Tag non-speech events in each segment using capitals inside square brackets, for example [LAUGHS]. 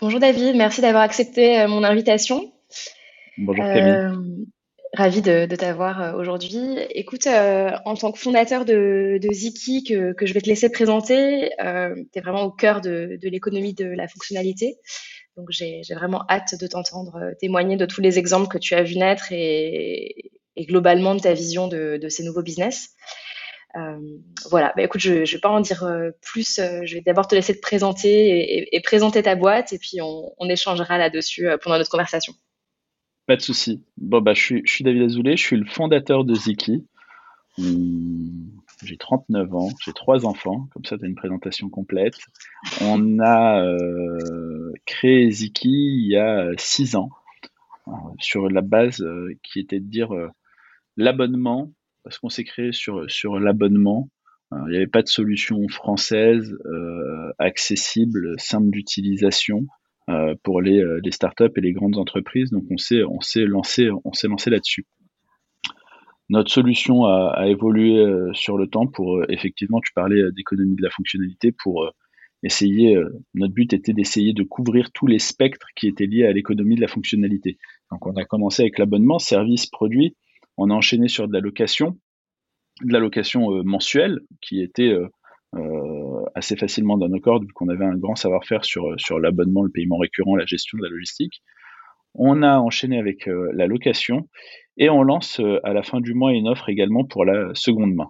Bonjour David, merci d'avoir accepté mon invitation. Bonjour Camille. Ravie de, t'avoir aujourd'hui. Écoute, en tant que fondateur de, Ziki, que, je vais te laisser présenter, tu es vraiment au cœur de, l'économie de la fonctionnalité. Donc j'ai vraiment hâte de t'entendre témoigner de tous les exemples que tu as vu naître et, globalement de ta vision de, ces nouveaux business. Euh, voilà, bah, écoute, je ne vais pas en dire euh, plus. Euh, je vais d'abord te laisser te présenter et, présenter ta boîte et puis on, échangera là-dessus pendant notre conversation. Pas de souci. Bon, bah, je, suis, David Azoulay, je suis le fondateur de Ziki. Hmm, j'ai 39 ans, j'ai trois enfants, comme ça tu as une présentation complète. On a créé Ziki il y a six ans, sur la base qui était de dire l'abonnement parce qu'on s'est créé sur, l'abonnement. Il n'y avait pas de solution française euh, accessible, simple d'utilisation euh, pour les, euh, les, startups et les grandes entreprises. Donc on s'est lancé là-dessus. Notre solution a, a évolué sur le temps pour effectivement tu parlais d'économie de la fonctionnalité pour essayer notre but était d'essayer de couvrir tous les spectres qui étaient liés à l'économie de la fonctionnalité. Donc on a commencé avec l'abonnement, service, produit on a enchaîné sur de la location, de la location euh, mensuelle qui était euh, euh, assez facilement dans nos cordes vu qu'on avait un grand savoir-faire sur, sur l'abonnement, le paiement récurrent, la gestion de la logistique. On a enchaîné avec la location et on lance à la fin du mois une offre également pour la seconde main.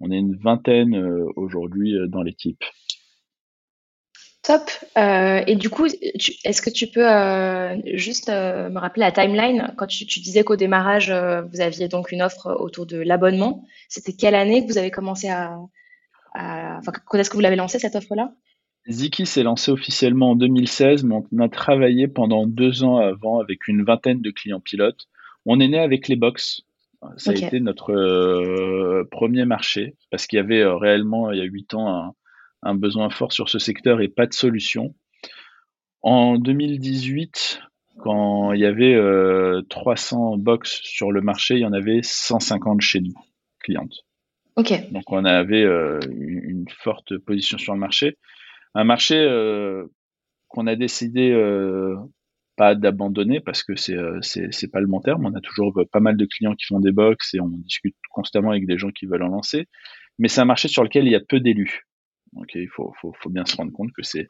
On est une vingtaine aujourd'hui dans l'équipe. Top. Euh, et du coup, est-ce que tu peux euh, juste euh, me rappeler la timeline? Quand tu, disais qu'au démarrage, vous aviez donc une offre autour de l'abonnement. C'était quelle année que vous avez commencé à, enfin, quand est-ce que vous l'avez lancé cette offre-là? Ziki s'est lancé officiellement en 2016, mais on a travaillé pendant deux ans avant avec une vingtaine de clients pilotes. On est né avec les box. Ça a été notre premier marché parce qu'il y avait réellement il y a huit ans un un besoin fort sur ce secteur et pas de solution. En 2018, quand il y avait 300 euh, box sur le marché, il y en avait 150 chez nous, clientes. Ok. Donc on avait euh, une forte position sur le marché. Un marché euh, qu'on a décidé pas d'abandonner parce que c'est c'est pas le bon terme. On a toujours pas mal de clients qui font des box et on discute constamment avec des gens qui veulent en lancer. Mais c'est un marché sur lequel il y a peu d'élus il faut, faut, faut, bien se rendre compte que c'est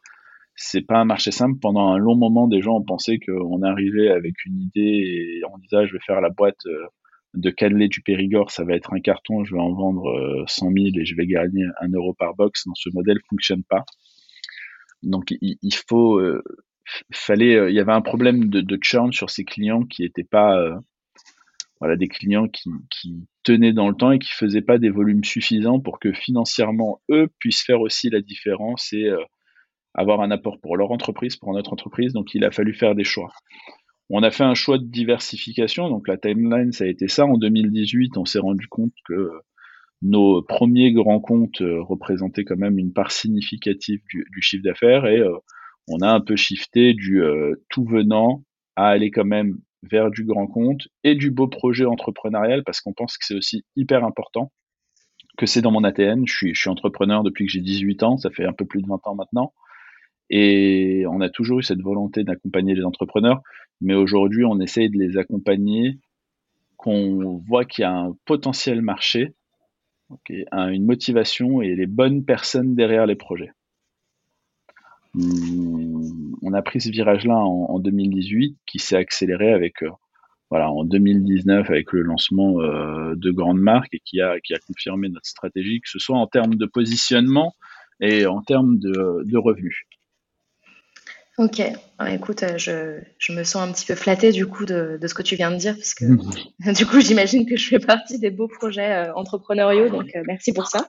c'est pas un marché simple. Pendant un long moment, des gens ont pensé qu'on arrivait avec une idée et on disait ah, je vais faire la boîte euh, de cannelé du Périgord, ça va être un carton, je vais en vendre 100 euh, 000 et je vais gagner un euro par box. Non, ce modèle fonctionne pas. Donc il, faut, euh, fallait, il y avait un problème de, de, churn sur ces clients qui n'étaient pas voilà, des clients qui, qui, tenaient dans le temps et qui faisaient pas des volumes suffisants pour que financièrement, eux puissent faire aussi la différence et euh, avoir un apport pour leur entreprise, pour notre entreprise. Donc, il a fallu faire des choix. On a fait un choix de diversification. Donc, la timeline, ça a été ça. En 2018, on s'est rendu compte que nos premiers grands comptes euh, représentaient quand même une part significative du, chiffre d'affaires et euh, on a un peu shifté du tout venant à aller quand même vers du grand compte et du beau projet entrepreneurial parce qu'on pense que c'est aussi hyper important, que c'est dans mon ATN. Je suis, entrepreneur depuis que j'ai 18 ans, ça fait un peu plus de 20 ans maintenant. Et on a toujours eu cette volonté d'accompagner les entrepreneurs, mais aujourd'hui, on essaye de les accompagner, qu'on voit qu'il y a un potentiel marché, une motivation et les bonnes personnes derrière les projets. Hum, on a pris ce virage-là en, 2018 qui s'est accéléré avec euh, voilà en 2019 avec le lancement euh, de grandes marques et qui a qui a confirmé notre stratégie que ce soit en termes de positionnement et en termes de revenus. Ok, écoute, euh, je, je, me sens un petit peu flattée du coup de, de ce que tu viens de dire, parce que mhm. [LAUGHS] du coup, j'imagine que je fais partie des beaux projets euh, entrepreneuriaux, donc euh, merci pour ça.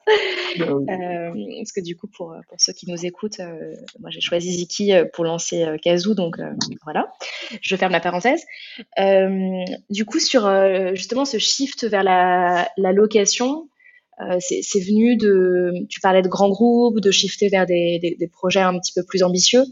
Bah parce que du coup, pour, pour ceux qui nous écoutent, moi j'ai choisi Ziki pour lancer Kazoo, donc voilà, je ferme la parenthèse. du coup, sur justement ce shift vers la, la location, c'est venu de, tu parlais de grands groupes, de shifter vers des, des, des projets un petit peu plus ambitieux.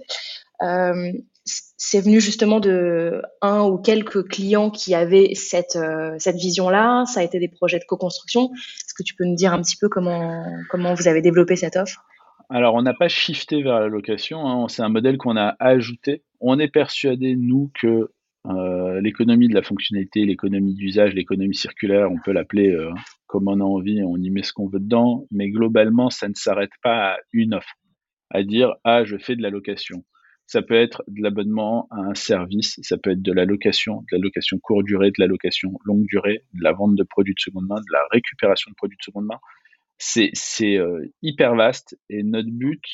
Euh, c'est venu justement de un ou quelques clients qui avaient cette, euh, cette vision-là. Ça a été des projets de co-construction. Est-ce que tu peux nous dire un petit peu comment, comment vous avez développé cette offre? Alors, on n'a pas shifté vers la location, hein. c'est un modèle qu'on a ajouté. On est persuadé, nous, que euh, l'économie de la fonctionnalité, l'économie d'usage, l'économie circulaire, on peut l'appeler comme on a envie, on y met ce qu'on veut dedans, mais globalement, ça ne s'arrête pas à une offre, à dire ah je fais de la location. Ça peut être de l'abonnement à un service, ça peut être de la location, de la location courte durée, de la location longue durée, de la vente de produits de seconde main, de la récupération de produits de seconde main. C'est euh, hyper vaste et notre but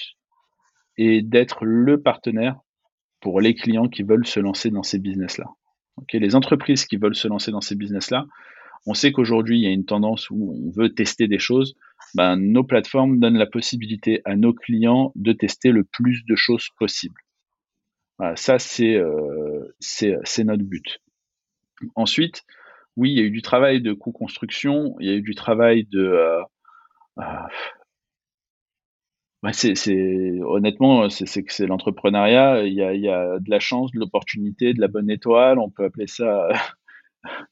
est d'être le partenaire pour les clients qui veulent se lancer dans ces business-là. les entreprises qui veulent se lancer dans ces business-là, on sait qu'aujourd'hui, il y a une tendance où on veut tester des choses. Ben, nos plateformes donnent la possibilité à nos clients de tester le plus de choses possible. Ça, euh, c'est notre but. Ensuite, oui, il y a eu du travail de co-construction, il y a eu du travail de, euh, euh, c'est honnêtement, c'est, l'entrepreneuriat. Il y a de la chance, de l'opportunité, de la bonne étoile. On peut appeler ça [LAUGHS]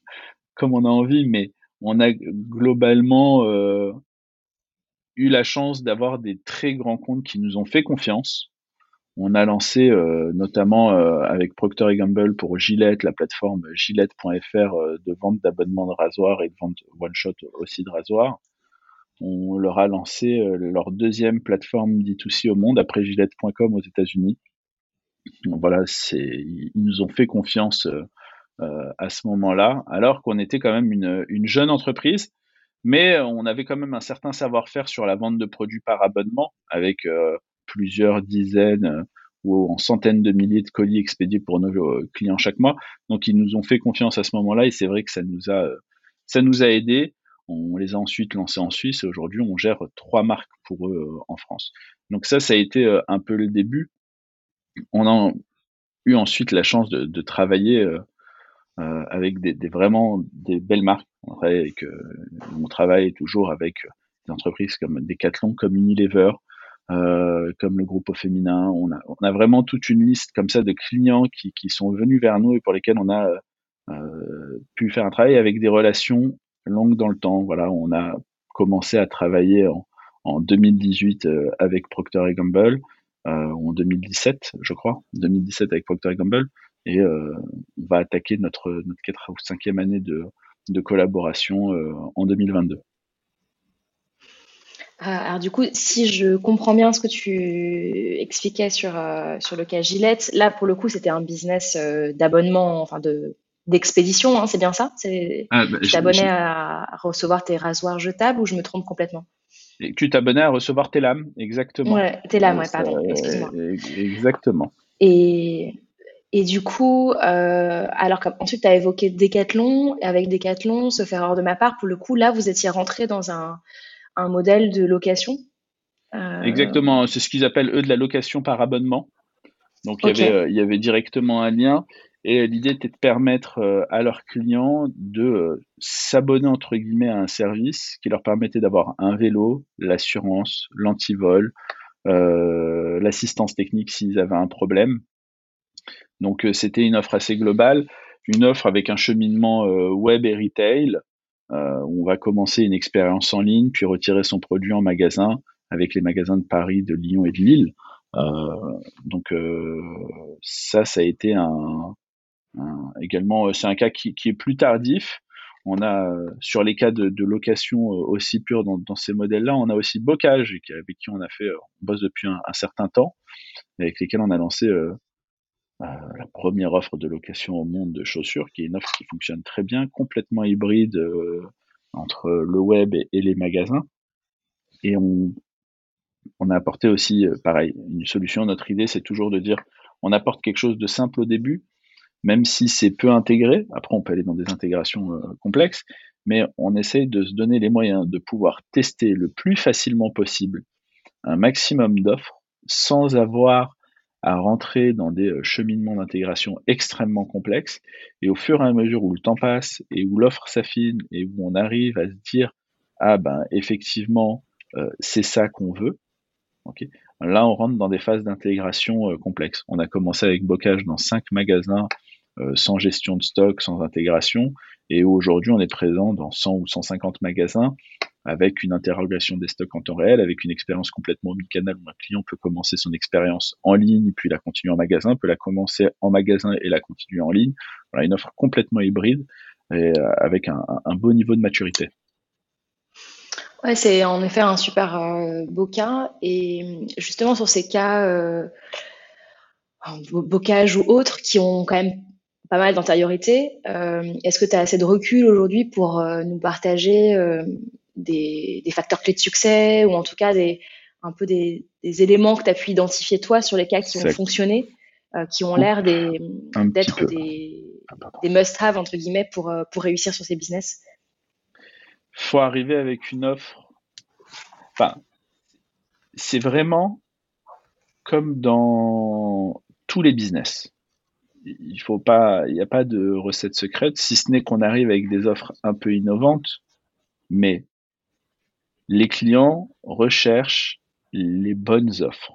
comme on a envie, mais on a globalement euh, eu la chance d'avoir des très grands comptes qui nous ont fait confiance. On a lancé euh, notamment euh, avec Procter Gamble pour Gillette, la plateforme gillette.fr de vente d'abonnements de rasoir et de vente one shot aussi de rasoir on leur a lancé euh, leur deuxième plateforme D2C au monde après Gillette.com aux États-Unis. Voilà, ils nous ont fait confiance euh, euh, à ce moment-là, alors qu'on était quand même une, jeune entreprise, mais on avait quand même un certain savoir-faire sur la vente de produits par abonnement, avec plusieurs dizaines ou en centaines de milliers de colis expédiés pour nos clients chaque mois. Donc ils nous ont fait confiance à ce moment-là et c'est vrai que ça nous a ça nous a aidé. On les a ensuite lancés en Suisse et aujourd'hui, on gère trois marques pour eux euh, en France. Donc ça, ça a été euh, un peu le début. On a eu ensuite la chance de, travailler euh, avec des, vraiment des belles marques. On travaille, on travaille toujours avec des entreprises comme Decathlon, comme Unilever, comme le groupe au féminin. On a, on a, vraiment toute une liste comme ça de clients qui, qui, sont venus vers nous et pour lesquels on a pu faire un travail avec des relations longue dans le temps. Voilà, on a commencé à travailler en, 2018 euh, avec Procter Gamble, euh, en 2017, je crois, 2017 avec Procter Gamble, et euh, on va attaquer notre notre ou cinquième année de, de collaboration en 2022. Alors du coup, si je comprends bien ce que tu expliquais sur, sur le cas Gillette, là pour le coup c'était un business d'abonnement, enfin de d'expédition, hein, c'est bien ça? C'est ah, bah, Tu t'abonnais à recevoir tes rasoirs jetables ou je me trompe complètement? Et Tu t'abonnais à recevoir tes lames, exactement. Ouais, tes lames, ouais, pardon, excuse-moi. Exactement. Et, et du coup, euh, alors qu'ensuite tu as évoqué Decathlon, et avec Decathlon, se faire hors de ma part, pour le coup, là, vous étiez rentré dans un, un modèle de location euh, Exactement, c'est ce qu'ils appellent eux de la location par abonnement. Donc il, y avait, euh, il y avait directement un lien. Et l'idée était de permettre euh, à leurs clients de euh, s'abonner entre guillemets à un service qui leur permettait d'avoir un vélo, l'assurance, l'antivol, euh, l'assistance technique s'ils avaient un problème. Donc c'était une offre assez globale, une offre avec un cheminement web et retail. Où on va commencer une expérience en ligne, puis retirer son produit en magasin avec les magasins de Paris, de Lyon et de Lille. donc ça, ça a été un, également, euh, c'est un cas qui, est plus tardif. On a euh, sur les cas de, location euh, aussi pure dans, ces modèles-là, on a aussi Bocage avec qui on a fait, on bosse depuis un, certain temps, avec lesquels on a lancé la première offre de location au monde de chaussures, qui est une offre qui fonctionne très bien, complètement hybride entre le web et, les magasins. Et on, on a apporté aussi, pareil, une solution. Notre idée, c'est toujours de dire, on apporte quelque chose de simple au début, même si c'est peu intégré. Après, on peut aller dans des intégrations euh, complexes, mais on essaye de se donner les moyens de pouvoir tester le plus facilement possible un maximum d'offres sans avoir à rentrer dans des euh, cheminements d'intégration extrêmement complexes. Et au fur et à mesure où le temps passe et où l'offre s'affine et où on arrive à se dire ah ben effectivement euh, c'est ça qu'on veut. Là, on rentre dans des phases d'intégration complexes. On a commencé avec Bocage dans cinq magasins euh, sans gestion de stock, sans intégration. Et aujourd'hui, on est présent dans 100 ou 150 magasins avec une interrogation des stocks en temps réel, avec une expérience complètement omnicanal où un client peut commencer son expérience en ligne, puis la continuer en magasin, peut la commencer en magasin et la continuer en ligne. Voilà, une offre complètement hybride et euh, avec un, beau niveau de maturité. Ouais, c'est en effet un super euh, beau cas. Et justement, sur ces cas, euh, bocage ou autres, qui ont quand même pas mal d'antériorité, est-ce que tu as assez de recul aujourd'hui pour nous partager des, facteurs clés de succès ou en tout cas des, un peu des, éléments que tu as pu identifier toi sur les cas qui ont fonctionné, euh, qui ont l'air d'être des, des must-have entre guillemets pour, euh, pour réussir sur ces business faut arriver avec une offre. Enfin, c'est vraiment comme dans tous les business. Il faut pas, il n'y a pas de recette secrète, si ce n'est qu'on arrive avec des offres un peu innovantes, mais les clients recherchent les bonnes offres.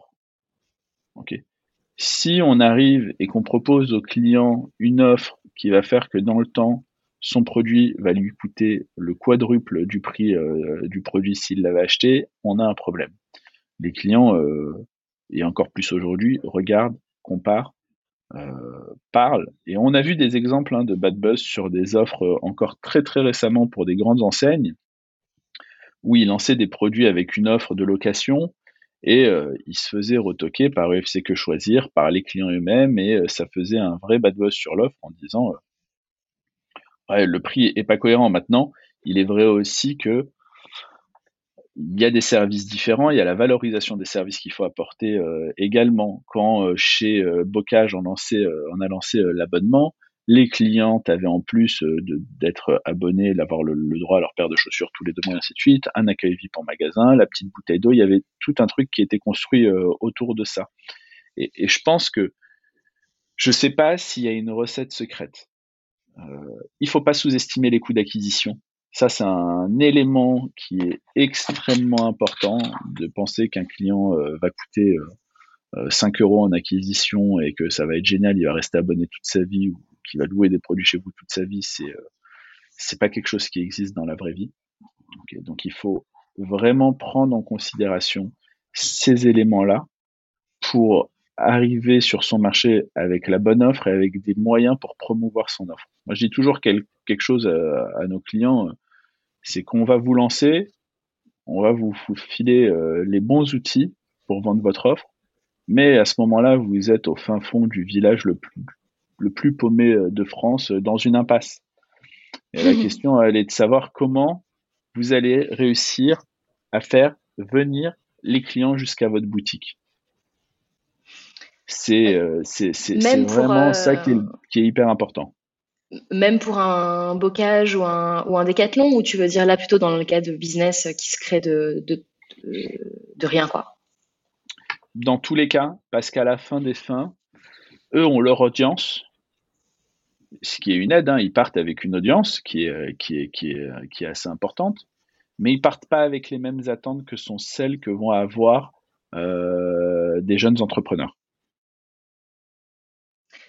Si on arrive et qu'on propose au client une offre qui va faire que dans le temps, son produit va lui coûter le quadruple du prix euh, du produit s'il l'avait acheté, on a un problème. Les clients, euh, et encore plus aujourd'hui, regardent, comparent, euh, parlent. Et on a vu des exemples hein, de bad buzz sur des offres encore très très récemment pour des grandes enseignes où il lançait des produits avec une offre de location et euh, il se faisait retoquer par UFC Que Choisir, par les clients eux-mêmes, et euh, ça faisait un vrai bad buzz sur l'offre en disant euh, le prix est pas cohérent maintenant. Il est vrai aussi que il y a des services différents, il y a la valorisation des services qu'il faut apporter également. Quand chez Bocage on a lancé l'abonnement, les clients avaient en plus euh, d'être abonnés, d'avoir le, droit à leur paire de chaussures tous les deux mois, et ainsi de suite, un accueil VIP en magasin, la petite bouteille d'eau, il y avait tout un truc qui était construit euh, autour de ça. Et, je pense que je ne sais pas s'il y a une recette secrète. Euh, il ne faut pas sous-estimer les coûts d'acquisition. Ça, c'est un élément qui est extrêmement important de penser qu'un client va coûter 5 euros en acquisition et que ça va être génial, il va rester abonné toute sa vie qui va louer des produits chez vous toute sa vie, c'est euh, c'est pas quelque chose qui existe dans la vraie vie. donc il faut vraiment prendre en considération ces éléments-là pour arriver sur son marché avec la bonne offre et avec des moyens pour promouvoir son offre. Moi, je dis toujours quelque chose à, nos clients, c'est qu'on va vous lancer, on va vous, filer euh, les bons outils pour vendre votre offre, mais à ce moment-là, vous êtes au fin fond du village le plus, le plus paumé euh, de France euh, dans une impasse. Et la [LAUGHS] question, elle est de savoir comment vous allez réussir à faire venir les clients jusqu'à votre boutique. C'est euh, vraiment ça qui est, hyper important. Même pour un bocage ou un, ou un décathlon, ou tu veux dire là plutôt dans le cas de business qui se crée de, de, de rien quoi? Dans tous les cas, parce qu'à la fin des fins, eux ont leur audience, ce qui est une aide, hein. ils partent avec une audience qui est, euh, qui, est, qui, est, euh, qui est assez importante, mais ils partent pas avec les mêmes attentes que sont celles que vont avoir euh, des jeunes entrepreneurs.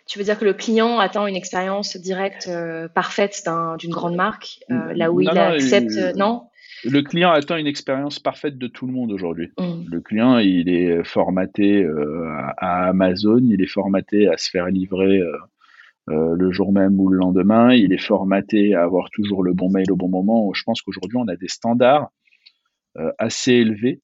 Tu veux dire que le client attend une expérience directe parfaite d'une grande marque, là où il accepte, non? Le client attend une expérience parfaite de tout le monde aujourd'hui. Mmh. Le client, il est formaté à, Amazon, il est formaté à se faire livrer euh, le jour même ou le lendemain. Il est formaté à avoir toujours le bon mail au bon moment. Je pense qu'aujourd'hui, on a des standards euh, assez élevés.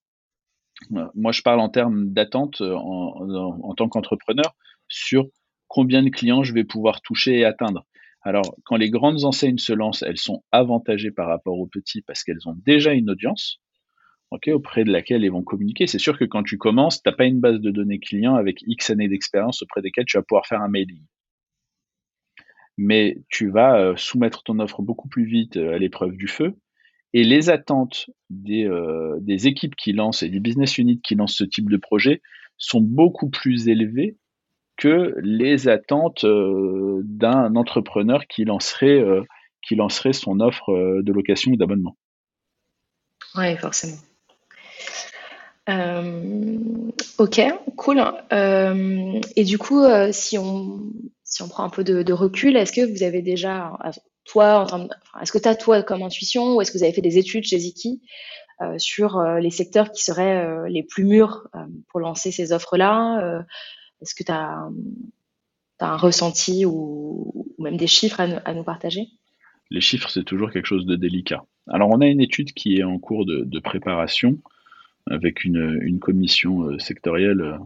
Euh, moi, je parle en termes d'attente en, tant qu'entrepreneur sur combien de clients je vais pouvoir toucher et atteindre. Alors, quand les grandes enseignes se lancent, elles sont avantagées par rapport aux petits parce qu'elles ont déjà une audience auprès de laquelle elles vont communiquer. C'est sûr que quand tu commences, tu n'as pas une base de données clients avec X années d'expérience auprès desquelles tu vas pouvoir faire un mailing mais tu vas euh, soumettre ton offre beaucoup plus vite euh, à l'épreuve du feu. Et les attentes des, euh, équipes qui lancent et des business units qui lancent ce type de projet sont beaucoup plus élevées que les attentes d'un entrepreneur qui lancerait, qui lancerait son offre de location ou d'abonnement. Oui, forcément. ok, cool. et du coup, si on si on prend un peu de, recul, est-ce que vous avez déjà, toi, est-ce que tu as toi comme intuition ou est-ce que vous avez fait des études chez Ziki sur les secteurs qui seraient les plus mûrs pour lancer ces offres-là Est-ce que tu as, un ressenti ou, même des chiffres à nous partager? Les chiffres, c'est toujours quelque chose de délicat. Alors, on a une étude qui est en cours de, préparation avec une, commission euh, sectorielle euh,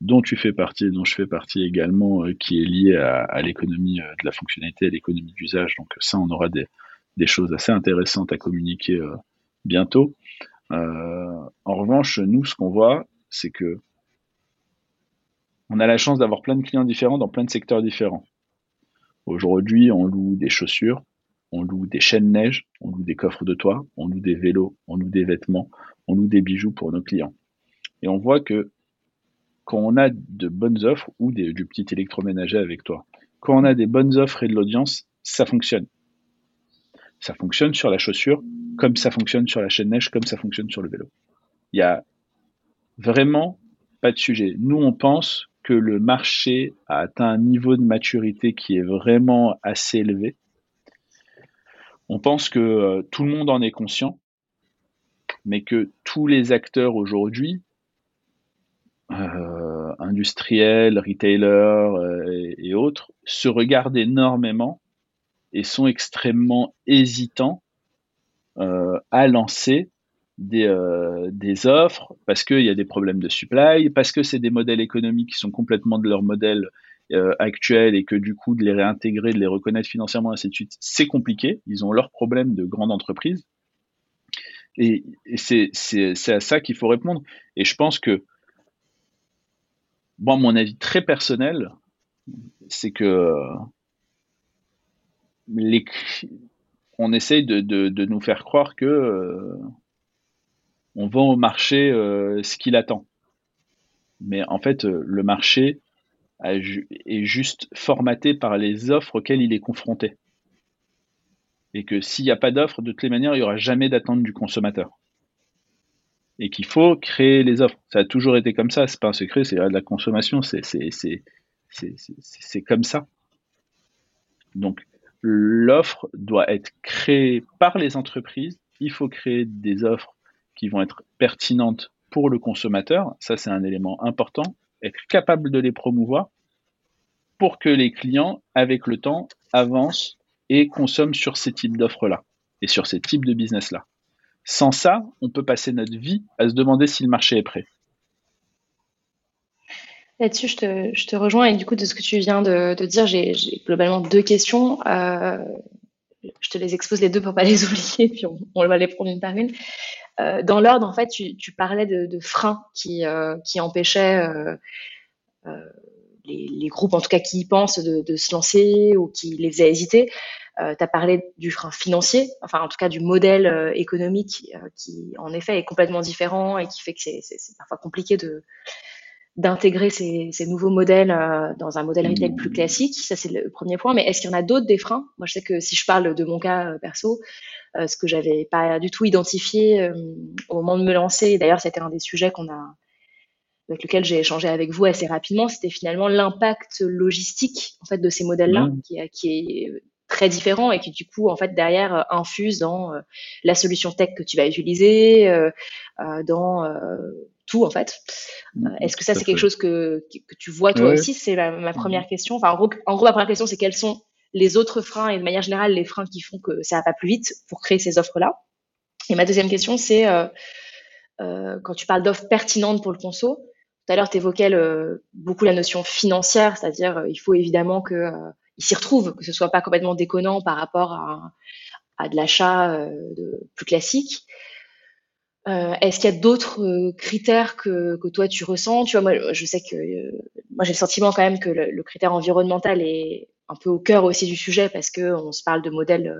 dont tu fais partie dont je fais partie également, euh, qui est liée à, l'économie de la fonctionnalité, à l'économie d'usage. Donc ça, on aura des, choses assez intéressantes à communiquer bientôt. en revanche, nous, ce qu'on voit, c'est que on a la chance d'avoir plein de clients différents dans plein de secteurs différents. Aujourd'hui, on loue des chaussures, on loue des chaînes neige, on loue des coffres de toit, on loue des vélos, on loue des vêtements, on loue des bijoux pour nos clients. Et on voit que quand on a de bonnes offres ou du petit électroménager avec toi, quand on a des bonnes offres et de l'audience, ça fonctionne. Ça fonctionne sur la chaussure, comme ça fonctionne sur la chaîne neige, comme ça fonctionne sur le vélo. Il y a vraiment pas de sujet. Nous, on pense que le marché a atteint un niveau de maturité qui est vraiment assez élevé on pense que euh, tout le monde en est conscient, mais que tous les acteurs aujourd'hui, euh, industriels, retailers euh, et, autres, se regardent énormément et sont extrêmement hésitants à lancer des, des offres parce qu'il y a des problèmes de supply, parce que c'est des modèles économiques qui sont complètement de leur modèle euh, actuels et que du coup de les réintégrer, de les reconnaître financièrement, ainsi de suite, c'est compliqué. Ils ont leurs problèmes de grande entreprise. Et, c'est à ça qu'il faut répondre. Et je pense que, bon, mon avis très personnel, c'est que on essaye de, nous faire croire que euh, on vend au marché euh, ce qu'il attend. Mais en fait, le marché, est juste formaté par les offres auxquelles il est confronté. Et que s'il n'y a pas d'offres, de toutes les manières, il n'y aura jamais d'attente du consommateur. Et qu'il faut créer les offres. Ça a toujours été comme ça, c'est pas un secret, c'est de la consommation, c'est comme ça. Donc l'offre doit être créée par les entreprises, il faut créer des offres qui vont être pertinentes pour le consommateur, ça c'est un élément important, être capable de les promouvoir pour que les clients, avec le temps, avancent et consomment sur ces types d'offres-là et sur ces types de business-là. Sans ça, on peut passer notre vie à se demander si le marché est prêt. Là-dessus, je te, rejoins et du coup, de ce que tu viens de, dire, j'ai globalement deux questions. Euh, je te les expose les deux pour pas les [LAUGHS] oublier, puis on, va les prendre une par une. Euh, dans l'ordre, en fait, tu, parlais de, freins qui, euh, qui empêchaient les, groupes, en tout cas, qui y pensent de, se lancer ou qui les faisaient hésiter. Euh, tu as parlé du frein financier, enfin en tout cas du modèle euh, économique euh, qui en effet est complètement différent et qui fait que c'est parfois compliqué de d'intégrer ces, nouveaux modèles dans un modèle retail plus classique. Ça, c'est le premier point. Mais est-ce qu'il y en a d'autres des freins? Moi, je sais que si je parle de mon cas perso, ce que j'avais pas du tout identifié au moment de me lancer, d'ailleurs, c'était un des sujets qu'on a avec lequel j'ai échangé avec vous assez rapidement, c'était finalement l'impact logistique en fait de ces modèles-là, mmh. qui, qui, est très différent et qui du coup en fait derrière euh, infuse dans euh, la solution tech que tu vas utiliser, euh, dans tout en fait. Mmh, est-ce que ça c'est quelque chose que, que, tu vois toi aussi? C'est ma, première mmh. question. Enfin en gros, en gros ma première question c'est quels sont les autres freins et de manière générale les freins qui font que ça va pas plus vite pour créer ces offres-là? Et ma deuxième question c'est quand tu parles d'offres pertinentes pour le conso, tout à l'heure, tu évoquais beaucoup la notion financière, c'est-à-dire euh, il faut évidemment qu'il euh, s'y retrouve, que ce soit pas complètement déconnant par rapport à, de l'achat euh, plus classique. Est-ce qu'il y a d'autres critères que, toi tu ressens? Tu vois, moi, je sais que moi j'ai le sentiment quand même que le, critère environnemental est un peu au cœur aussi du sujet parce que on se parle de modèles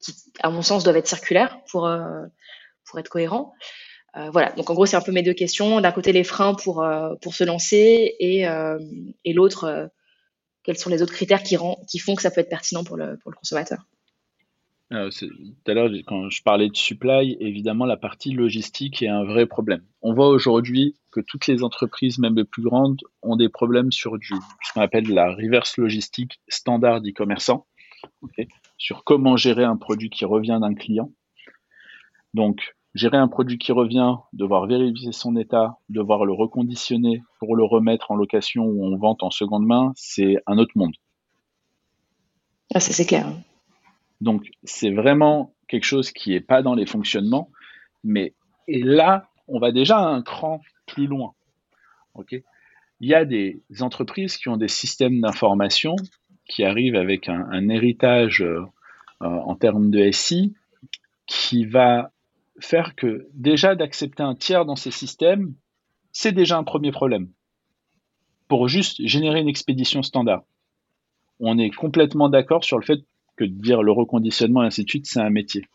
qui, à mon sens, doivent être circulaires pour pour être cohérents. Euh, voilà, donc en gros, c'est un peu mes deux questions. D'un côté, les freins pour, euh, pour se lancer et, euh, et l'autre, quels sont les autres critères qui, rend, qui font que ça peut être pertinent pour le, pour le consommateur tout à l'heure, quand je parlais de supply, évidemment, la partie logistique est un vrai problème. On voit aujourd'hui que toutes les entreprises, même les plus grandes, ont des problèmes sur du, ce qu'on appelle la reverse logistique standard e-commerçant sur comment gérer un produit qui revient d'un client. Donc, gérer un produit qui revient, devoir vérifier son état, devoir le reconditionner pour le remettre en location ou en vente en seconde main, c'est un autre monde. Ah, ça c'est clair. Donc, c'est vraiment quelque chose qui n'est pas dans les fonctionnements, mais et là, on va déjà un cran plus loin. Ok? Il y a des entreprises qui ont des systèmes d'information qui arrivent avec un, héritage euh, en termes de SI qui va faire que déjà d'accepter un tiers dans ces systèmes, c'est déjà un premier problème. Pour juste générer une expédition standard. On est complètement d'accord sur le fait que de dire le reconditionnement et ainsi de suite, c'est un métier.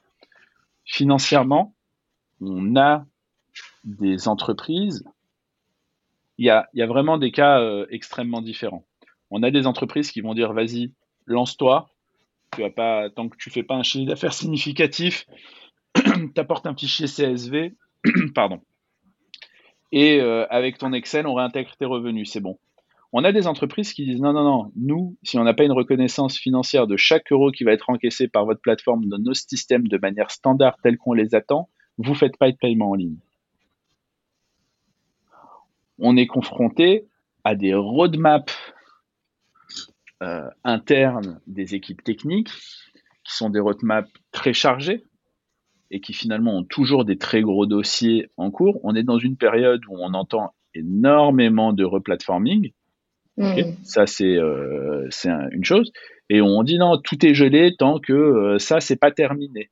Financièrement, on a des entreprises, il y a, vraiment des cas euh, extrêmement différents. On a des entreprises qui vont dire vas-y, lance-toi, tu vas pas, tant que tu fais pas un chiffre d'affaires significatif, [CLEARS THROAT] t'apportes un fichier CSV, [CLEARS THROAT] pardon, et euh, avec ton Excel, on réintègre tes revenus, c'est bon. On a des entreprises qui disent non, non, non, nous, si on n'a pas une reconnaissance financière de chaque euro qui va être encaissé par votre plateforme dans nos systèmes de manière standard telle qu'on les attend, vous ne faites pas de paiement en ligne. On est confronté à des roadmaps euh, internes des équipes techniques qui sont des roadmaps très chargés et qui finalement ont toujours des très gros dossiers en cours. On est dans une période où on entend énormément de replatforming Hmm. Ça, c'est euh, une chose. Et on dit non, tout est gelé tant que euh, ça, c'est pas terminé.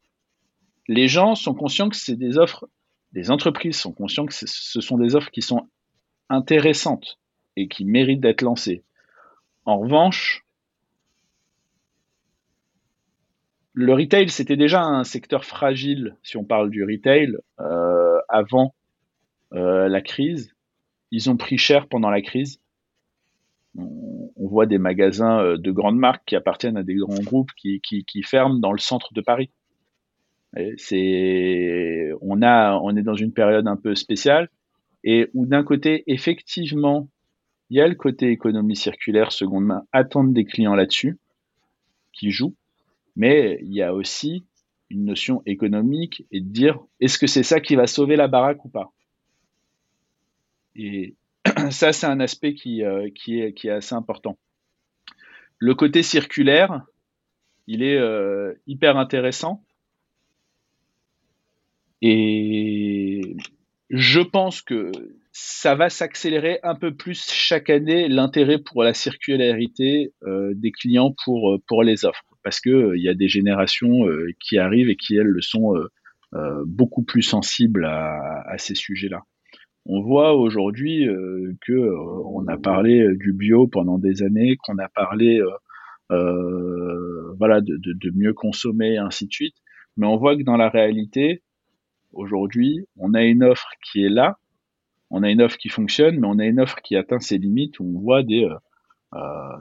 Les gens sont conscients que c'est des offres, les entreprises sont conscients que ce sont des offres qui sont intéressantes et qui méritent d'être lancées. En revanche, le retail, c'était déjà un secteur fragile, si on parle du retail, euh, avant euh, la crise. Ils ont pris cher pendant la crise on, voit des magasins euh, de grandes marques qui appartiennent à des grands groupes qui, ferment dans le centre de Paris. On on est dans une période un peu spéciale et où d'un côté, effectivement, il y a le côté économie circulaire seconde main, attendre des clients là-dessus, qui jouent, mais il y a aussi une notion économique et de dire est-ce que c'est ça qui va sauver la baraque ou pas? Et [CLEARS THROAT] ça, c'est un aspect qui, euh, qui est assez important. Le côté circulaire, il est euh, hyper intéressant. Et je pense que ça va s'accélérer un peu plus chaque année l'intérêt pour la circularité euh, des clients pour, pour les offres. Parce qu'il il y a des générations qui arrivent et qui, elles, le sont beaucoup plus sensibles à ces sujets-là. On voit aujourd'hui euh, que euh, on a parlé du bio pendant des années, qu'on a parlé euh, voilà de, mieux consommer et ainsi de suite, mais on voit que dans la réalité aujourd'hui, on a une offre qui est là, on a une offre qui fonctionne, mais on a une offre qui atteint ses limites où on voit des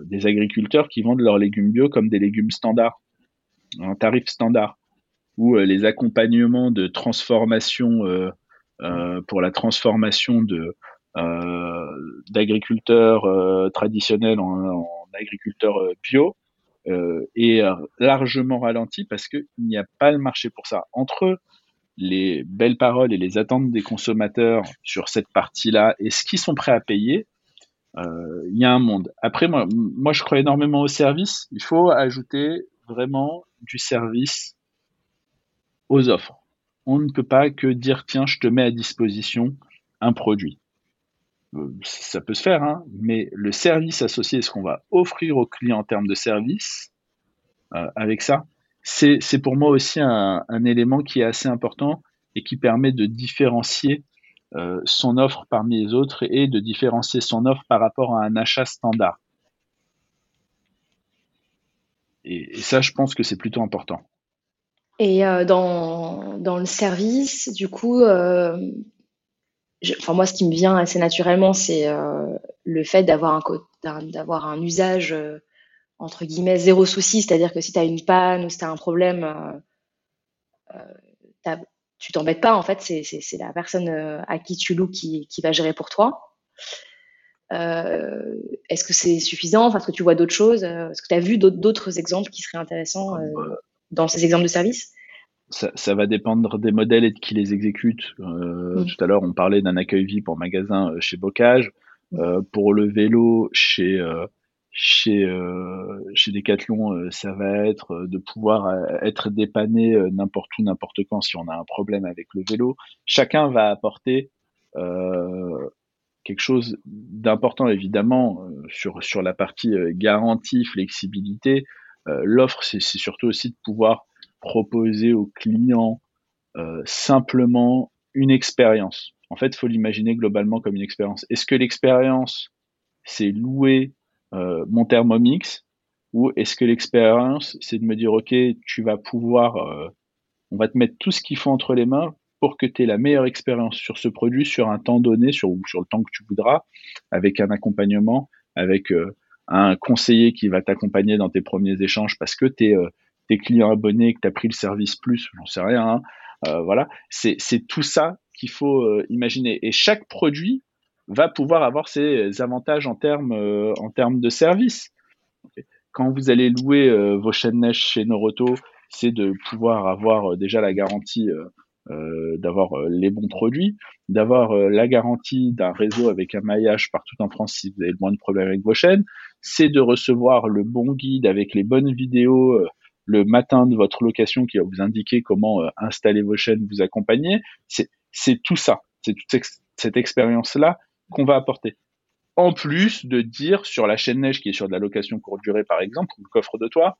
des agriculteurs qui vendent leurs légumes bio comme des légumes standards, un tarif standard, ou les accompagnements de transformation euh, pour la transformation euh, d'agriculteurs euh, traditionnels en, en agriculteurs bio est largement ralenti parce qu'il n'y a pas le marché pour ça. Entre les belles paroles et les attentes des consommateurs sur cette partie-là et ce qu'ils sont prêts à payer, il y a un monde. Après, moi, moi, je crois énormément au service. Il faut ajouter vraiment du service aux offres on ne peut pas que dire tiens, je te mets à disposition un produit. Euh, ça peut se faire, hein, mais le service associé, ce qu'on va offrir au client en termes de service, euh, avec ça, c'est pour moi aussi un, élément qui est assez important et qui permet de différencier euh, son offre parmi les autres et de différencier son offre par rapport à un achat standard. et ça, je pense que c'est plutôt important. Et euh, dans, dans le service, du coup, euh, moi, ce qui me vient assez naturellement, c'est le fait d'avoir un, d'avoir un usage entre guillemets zéro souci, c'est-à-dire que si tu as une panne ou si tu as un problème, tu t'embêtes pas en fait, c'est la personne à qui tu loues qui, qui va gérer pour toi. Est-ce que c'est suffisant? Est-ce que tu vois d'autres choses? Est-ce que tu as vu d'autres exemples qui seraient intéressants dans ces exemples de services? Ça, va dépendre des modèles et de qui les exécute. Mmh. Tout à l'heure, on parlait d'un accueil vie pour magasin chez Bocage. Mmh. pour le vélo, chez chez euh, chez Decathlon, euh, ça va être euh, de pouvoir être dépanné n'importe où, n'importe quand si on a un problème avec le vélo. Chacun va apporter quelque chose d'important évidemment sur sur la partie garantie, flexibilité. L'offre, c'est surtout aussi de pouvoir proposer aux clients simplement une expérience. En fait, il faut l'imaginer globalement comme une expérience. Est-ce que l'expérience, c'est louer euh, mon thermomix ou est-ce que l'expérience, c'est de me dire, OK, tu vas pouvoir, euh, on va te mettre tout ce qu'il faut entre les mains pour que tu aies la meilleure expérience sur ce produit sur un temps donné, sur, sur le temps que tu voudras, avec un accompagnement, avec euh, un conseiller qui va t'accompagner dans tes premiers échanges parce que tu es, tes clients abonnés, que tu as pris le service plus, j'en sais rien. Hein, voilà, c'est tout ça qu'il faut imaginer. Et chaque produit va pouvoir avoir ses avantages en termes euh, en termes de service. Quand vous allez louer euh, vos chaînes neige chez Noroto, c'est de pouvoir avoir euh, déjà la garantie d'avoir les bons produits, d'avoir la garantie d'un réseau avec un maillage partout en France si vous avez le moins de problèmes avec vos chaînes, c'est de recevoir le bon guide avec les bonnes vidéos le matin de votre location qui va vous indiquer comment installer vos chaînes, vous accompagner. C'est tout ça, c'est toute cette expérience-là qu'on va apporter. En plus de dire sur la chaîne neige qui est sur de la location courte durée par exemple, ou le coffre de toit,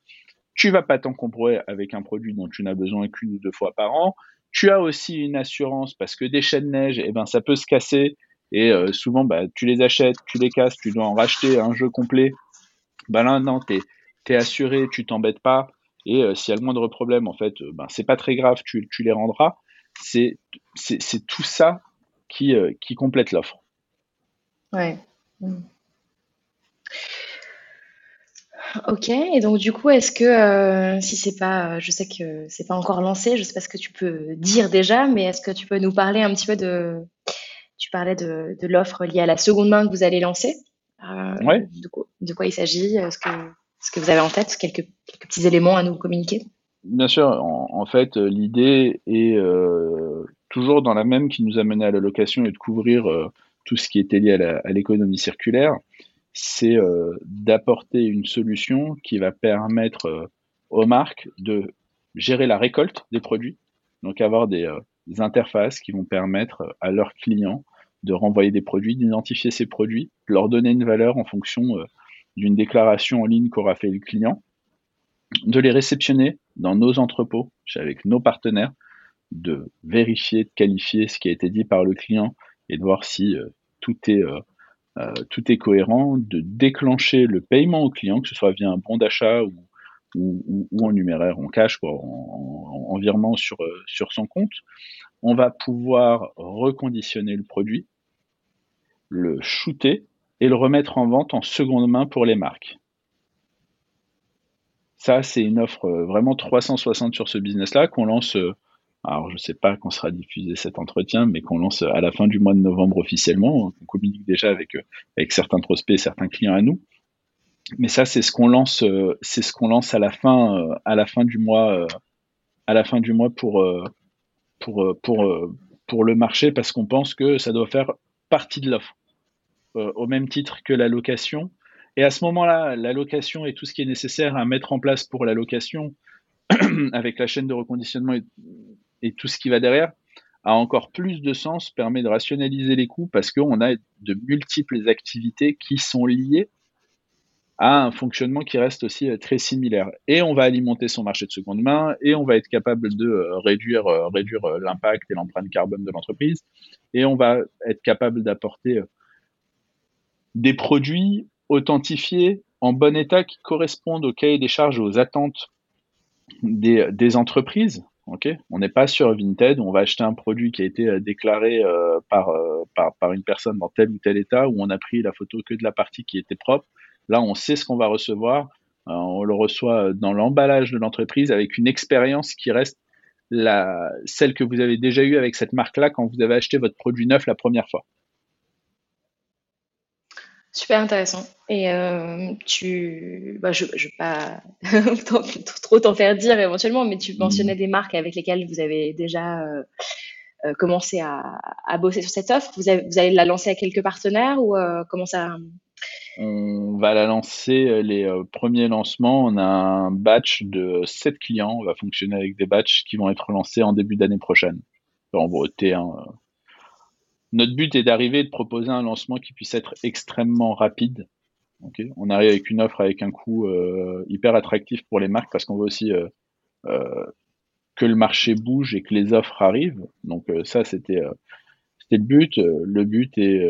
tu vas pas t'encombrer avec un produit dont tu n'as besoin qu'une ou deux fois par an. Tu as aussi une assurance parce que des chaînes neige, eh ben ça peut se casser et euh, souvent bah, tu les achètes, tu les casses, tu dois en racheter un jeu complet. Ben là non, t'es es assuré, tu t'embêtes pas et euh, s'il y a le moindre problème en fait, ben c'est pas très grave, tu, tu les rendras. C'est tout ça qui complète l'offre. Ouais. Ok, et donc du coup, est-ce que euh, si c'est pas, je sais que c'est pas encore lancé, je sais pas ce que tu peux dire déjà, mais est-ce que tu peux nous parler un petit peu de, tu parlais de, l'offre liée à la seconde main que vous allez lancer, euh, Ouais. de, quoi, il s'agit, ce que, ce que vous avez en tête, quelques, petits éléments à nous communiquer. Bien sûr, en, fait, l'idée est euh, toujours dans la même qui nous a mené à la location et de couvrir tout ce qui était lié à l'économie circulaire, c'est euh, d'apporter une solution qui va permettre euh, aux marques de gérer la récolte des produits, donc avoir des, euh, interfaces qui vont permettre à leurs clients de renvoyer des produits, d'identifier ces produits, de leur donner une valeur en fonction d'une déclaration en ligne qu'aura fait le client, de les réceptionner dans nos entrepôts, avec nos partenaires, de vérifier, de qualifier ce qui a été dit par le client et de voir si euh, tout est euh, euh, tout est cohérent, de déclencher le paiement au client, que ce soit via un bon d'achat ou, ou, en numéraire, en cash, quoi, en, en, virement sur, sur son compte. On va pouvoir reconditionner le produit, le shooter et le remettre en vente en seconde main pour les marques. Ça, c'est une offre vraiment 360 sur ce business-là qu'on lance alors je ne sais pas quand sera diffusé cet entretien, mais qu'on lance à la fin du mois de novembre officiellement. On communique déjà avec, euh, avec certains prospects, certains clients à nous. Mais ça, c'est ce qu'on lance, euh, c'est ce qu'on lance à la fin, euh, à la fin du mois, à la fin du mois pour, pour, pour, pour le marché, parce qu'on pense que ça doit faire partie de l'offre, au même titre que la location. Et à ce moment-là, la location et tout ce qui est nécessaire à mettre en place pour la location, [CLEARS THROAT] avec la chaîne de reconditionnement et tout ce qui va derrière a encore plus de sens, permet de rationaliser les coûts parce qu'on a de multiples activités qui sont liées à un fonctionnement qui reste aussi euh, très similaire. Et on va alimenter son marché de seconde main et on va être capable de euh, réduire, euh, réduire l'impact et l'empreinte carbone de l'entreprise et on va être capable d'apporter des produits authentifiés en bon état qui correspondent au cahier des charges aux attentes des, des entreprises on n'est pas sur Vinted, on va acheter un produit qui a été euh, déclaré euh, euh, par, une personne dans tel ou tel état, où on a pris la photo que de la partie qui était propre. Là, on sait ce qu'on va recevoir. on le reçoit dans l'emballage de l'entreprise avec une expérience qui reste celle que vous avez déjà eue avec cette marque-là quand vous avez acheté votre produit neuf la première fois. Super intéressant. Et euh, tu, bah, je ne vais pas [LAUGHS] trop t'en faire dire éventuellement, mais tu mentionnais des marques avec lesquelles vous avez déjà euh, euh, commencé à, bosser sur cette offre. Vous, vous, allez la lancer à quelques partenaires ou comment ça On va la lancer les premiers lancements. On a un batch de 7 clients. On va fonctionner avec des batchs qui vont être lancés en début d'année prochaine. En beauté, hein, notre but est d'arriver et de proposer un lancement qui puisse être extrêmement rapide. on arrive avec une offre avec un coût euh, hyper attractif pour les marques parce qu'on veut aussi euh, euh, que le marché bouge et que les offres arrivent. Donc ça, c'était le but. Le but est,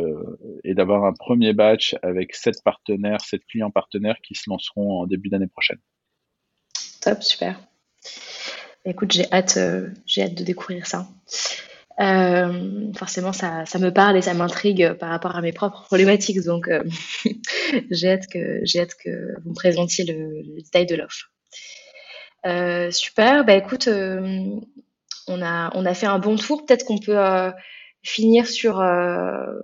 est d'avoir un premier batch avec sept partenaires, sept clients partenaires qui se lanceront en début d'année prochaine. Top, super. Écoute, j'ai hâte, j'ai hâte de découvrir ça. Euh, forcément, ça, ça, me parle et ça m'intrigue par rapport à mes propres problématiques. Donc, euh, [LAUGHS] j'ai hâte, que, que vous me présentiez le, détail de l'offre. Euh, super. Bah, écoute, on, a, on a fait un bon tour. Peut-être qu'on peut, finir sur un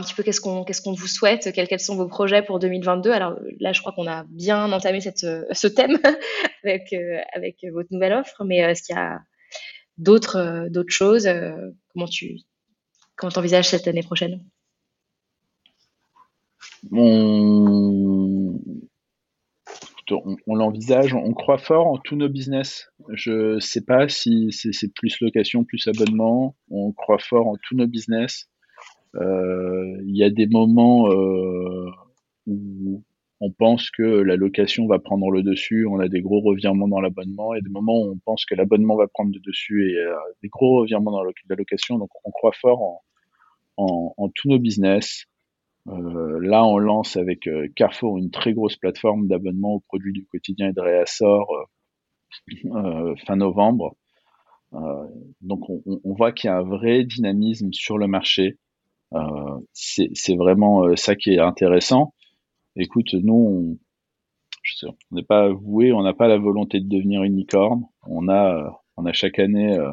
petit peu qu'est-ce qu'on qu'est-ce vous souhaite, quels, quels sont vos projets pour 2022. Alors là, je crois qu'on a bien entamé cette, ce thème [LAUGHS] avec, avec votre nouvelle offre, mais est-ce qu'il y a d'autres euh, d'autres choses euh, Comment tu envisages cette année prochaine? On, on, l'envisage, on croit fort en tous nos business. Je ne sais pas si c'est plus location, plus abonnement. On croit fort en tous nos business. Euh, il y a des moments où on pense que la location va prendre le dessus, on a des gros revirements dans l'abonnement, et des moments où on pense que l'abonnement va prendre le dessus et euh, des gros revirements dans la location. Donc on croit fort en, en, tous nos business. Euh, là, on lance avec euh, Carrefour une très grosse plateforme d'abonnement aux produits du quotidien et de réassort fin novembre. donc on, on voit qu'il y a un vrai dynamisme sur le marché. c'est vraiment ça qui est intéressant écoute, nous, on n'est pas voué, on n'a pas la volonté de devenir unicorne. On a, a chaque année euh,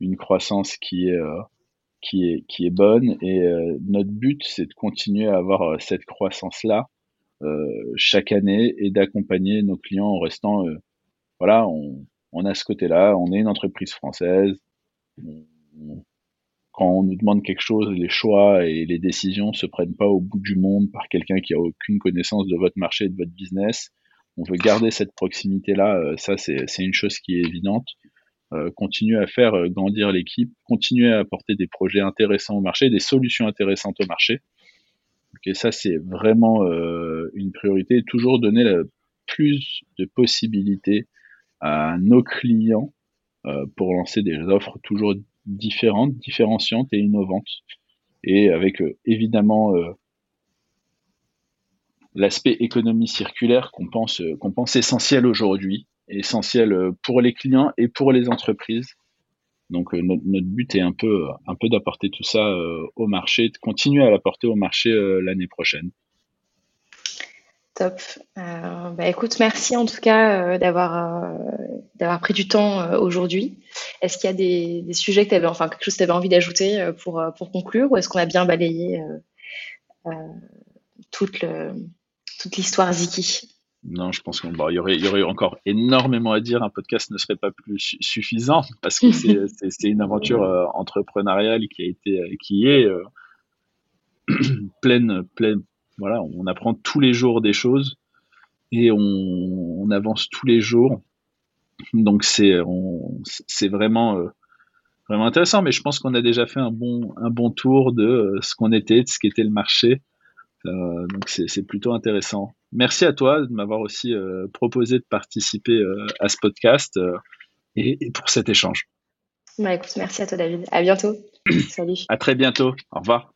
une croissance qui est, euh, bonne. Et euh, notre but, c'est de continuer à avoir cette croissance-là chaque année et d'accompagner nos clients en restant, voilà, on a ce côté-là, on est une entreprise française, quand on nous demande quelque chose, les choix et les décisions se prennent pas au bout du monde par quelqu'un qui a aucune connaissance de votre marché et de votre business. On veut garder cette proximité-là, euh, ça c'est une chose qui est évidente. Euh, continuer à faire euh, grandir l'équipe, continuer à apporter des projets intéressants au marché, des solutions intéressantes au marché. Et ça c'est vraiment une priorité. Toujours donner plus de possibilités à nos clients pour lancer des offres toujours différentes, différenciantes et innovantes. Et avec euh, évidemment euh, l'aspect économie circulaire qu'on pense, euh, pense essentiel aujourd'hui, essentiel pour les clients et pour les entreprises. Donc notre, but est un peu, un peu d'apporter tout ça au marché, de continuer à l'apporter au marché l'année prochaine. Top. Euh, bah, écoute, merci en tout cas euh, d'avoir euh, d'avoir pris du temps aujourd'hui. Est-ce qu'il y a des, sujets que tu avais, enfin quelque chose que tu avais envie d'ajouter pour, pour conclure, ou est-ce qu'on a bien balayé toute le, toute l'histoire Ziki? Non, je pense qu'il y, aurait, y aurait encore énormément à dire. Un podcast ne serait pas plus suffisant parce que c'est [LAUGHS] une aventure entrepreneuriale qui a été, qui est [CLEARS THROAT] pleine, pleine, voilà, on apprend tous les jours des choses et on, avance tous les jours. Donc c'est c'est vraiment euh, vraiment intéressant. Mais je pense qu'on a déjà fait un bon un bon tour de euh, ce qu'on était, de ce qu'était le marché. Euh, donc c'est plutôt intéressant. Merci à toi de m'avoir aussi proposé de participer à ce podcast et, et, pour cet échange. Bah écoute, merci à toi David. À bientôt. [CLEARS THROAT] Salut. À très bientôt. Au revoir.